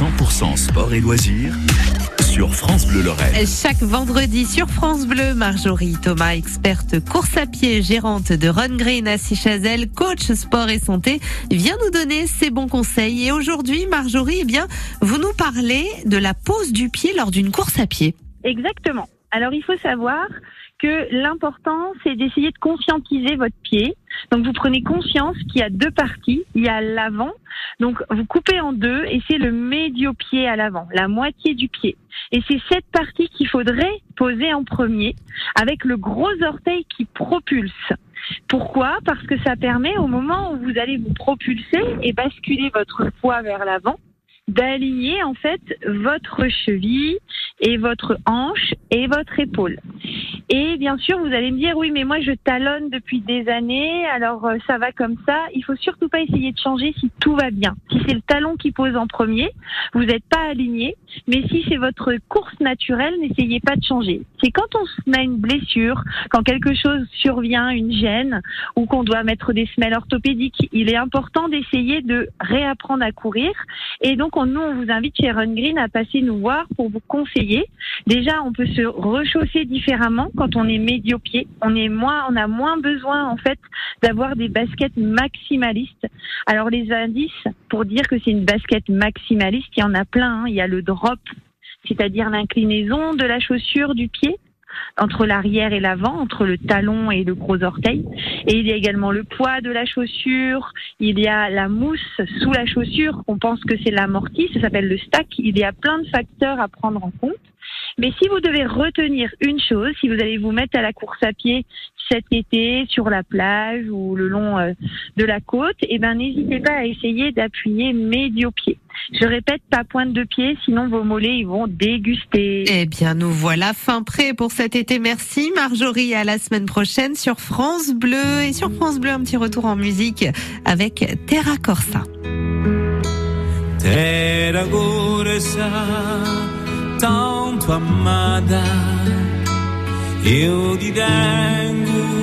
100% sport et loisirs sur France Bleu Lorraine. Chaque vendredi sur France Bleu, Marjorie Thomas, experte course à pied, gérante de Run Green à Sichazel, coach sport et santé, vient nous donner ses bons conseils. Et aujourd'hui, Marjorie, eh bien, vous nous parlez de la pose du pied lors d'une course à pied. Exactement. Alors il faut savoir que l'important, c'est d'essayer de conscientiser votre pied. Donc vous prenez conscience qu'il y a deux parties. Il y a l'avant, donc vous coupez en deux et c'est le médio-pied à l'avant, la moitié du pied. Et c'est cette partie qu'il faudrait poser en premier avec le gros orteil qui propulse. Pourquoi? Parce que ça permet au moment où vous allez vous propulser et basculer votre poids vers l'avant, d'aligner en fait votre cheville et votre hanche et votre épaule. Et bien sûr, vous allez me dire, oui, mais moi je talonne depuis des années, alors euh, ça va comme ça. Il faut surtout pas essayer de changer si tout va bien. Si c'est le talon qui pose en premier, vous n'êtes pas aligné. Mais si c'est votre course naturelle, n'essayez pas de changer. C'est quand on se met une blessure, quand quelque chose survient, une gêne, ou qu'on doit mettre des semelles orthopédiques, il est important d'essayer de réapprendre à courir. Et donc, on, nous, on vous invite chez Run Green à passer nous voir pour vous conseiller. Déjà, on peut se rechausser différemment quand on est médio-pied. On est moins, on a moins besoin, en fait, d'avoir des baskets maximalistes. Alors, les indices pour dire que c'est une basket maximaliste, il y en a plein. Hein. Il y a le drop, c'est-à-dire l'inclinaison de la chaussure du pied entre l'arrière et l'avant, entre le talon et le gros orteil. Et il y a également le poids de la chaussure, il y a la mousse sous la chaussure, on pense que c'est l'amorti, ça s'appelle le stack. Il y a plein de facteurs à prendre en compte. Mais si vous devez retenir une chose, si vous allez vous mettre à la course à pied cet été sur la plage ou le long euh, de la côte, eh ben n'hésitez pas à essayer d'appuyer médio-pied. Je répète, pas pointe de pied, sinon vos mollets ils vont déguster. Eh bien, nous voilà fin prêt pour cet été. Merci Marjorie. À la semaine prochaine sur France Bleu et sur France Bleu un petit retour en musique avec Terra Corsa. Terra Corsa, tanto amada, eu te.